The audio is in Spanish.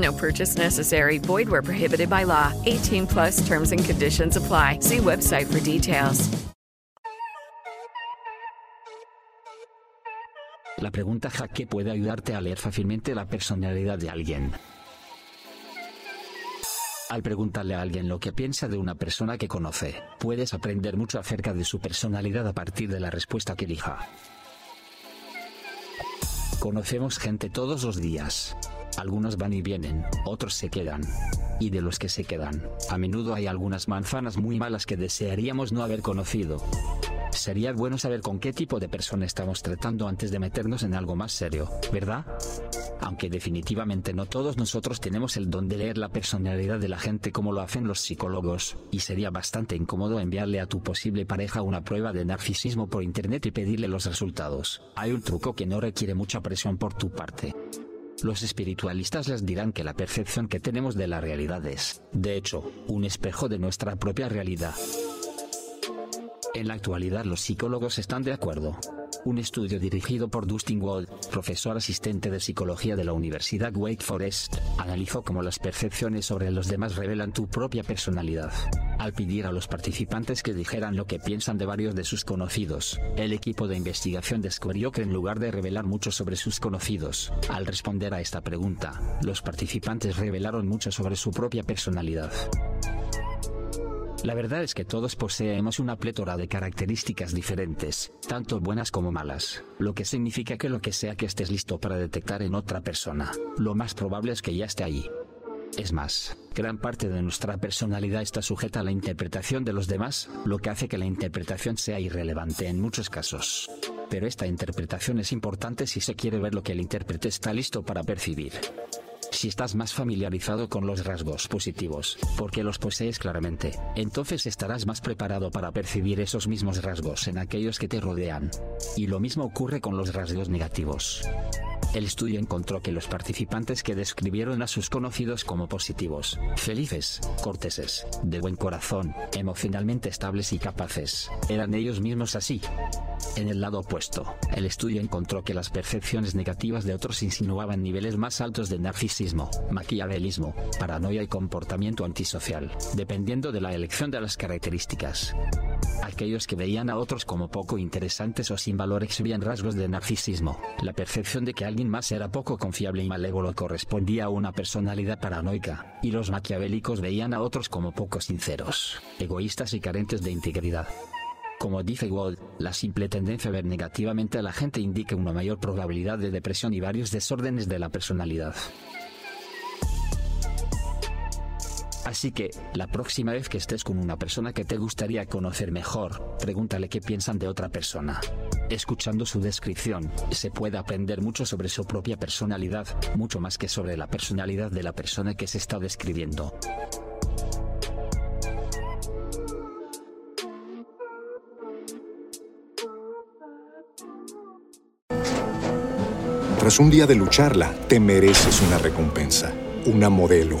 No purchase necessary. Void where prohibited by law. 18 plus terms and conditions apply. See website for details. La pregunta jaque puede ayudarte a leer fácilmente la personalidad de alguien. Al preguntarle a alguien lo que piensa de una persona que conoce, puedes aprender mucho acerca de su personalidad a partir de la respuesta que elija. Conocemos gente todos los días. Algunos van y vienen, otros se quedan. Y de los que se quedan, a menudo hay algunas manzanas muy malas que desearíamos no haber conocido. Sería bueno saber con qué tipo de persona estamos tratando antes de meternos en algo más serio, ¿verdad? Aunque definitivamente no todos nosotros tenemos el don de leer la personalidad de la gente como lo hacen los psicólogos, y sería bastante incómodo enviarle a tu posible pareja una prueba de narcisismo por internet y pedirle los resultados. Hay un truco que no requiere mucha presión por tu parte. Los espiritualistas les dirán que la percepción que tenemos de la realidad es, de hecho, un espejo de nuestra propia realidad. En la actualidad los psicólogos están de acuerdo. Un estudio dirigido por Dustin Wald, profesor asistente de psicología de la Universidad Wake Forest, analizó cómo las percepciones sobre los demás revelan tu propia personalidad. Al pedir a los participantes que dijeran lo que piensan de varios de sus conocidos, el equipo de investigación descubrió que en lugar de revelar mucho sobre sus conocidos, al responder a esta pregunta, los participantes revelaron mucho sobre su propia personalidad. La verdad es que todos poseemos una plétora de características diferentes, tanto buenas como malas, lo que significa que lo que sea que estés listo para detectar en otra persona, lo más probable es que ya esté ahí. Es más, gran parte de nuestra personalidad está sujeta a la interpretación de los demás, lo que hace que la interpretación sea irrelevante en muchos casos. Pero esta interpretación es importante si se quiere ver lo que el intérprete está listo para percibir. Si estás más familiarizado con los rasgos positivos, porque los posees claramente, entonces estarás más preparado para percibir esos mismos rasgos en aquellos que te rodean. Y lo mismo ocurre con los rasgos negativos. El estudio encontró que los participantes que describieron a sus conocidos como positivos, felices, corteses, de buen corazón, emocionalmente estables y capaces, eran ellos mismos así. En el lado opuesto, el estudio encontró que las percepciones negativas de otros insinuaban niveles más altos de narcisismo, maquiavelismo, paranoia y comportamiento antisocial, dependiendo de la elección de las características. Aquellos que veían a otros como poco interesantes o sin valor exhibían rasgos de narcisismo. La percepción de que alguien más era poco confiable y malévolo correspondía a una personalidad paranoica, y los maquiavélicos veían a otros como poco sinceros, egoístas y carentes de integridad. Como dice Wald, la simple tendencia a ver negativamente a la gente indica una mayor probabilidad de depresión y varios desórdenes de la personalidad. Así que, la próxima vez que estés con una persona que te gustaría conocer mejor, pregúntale qué piensan de otra persona. Escuchando su descripción, se puede aprender mucho sobre su propia personalidad, mucho más que sobre la personalidad de la persona que se está describiendo. Tras un día de lucharla, te mereces una recompensa, una modelo,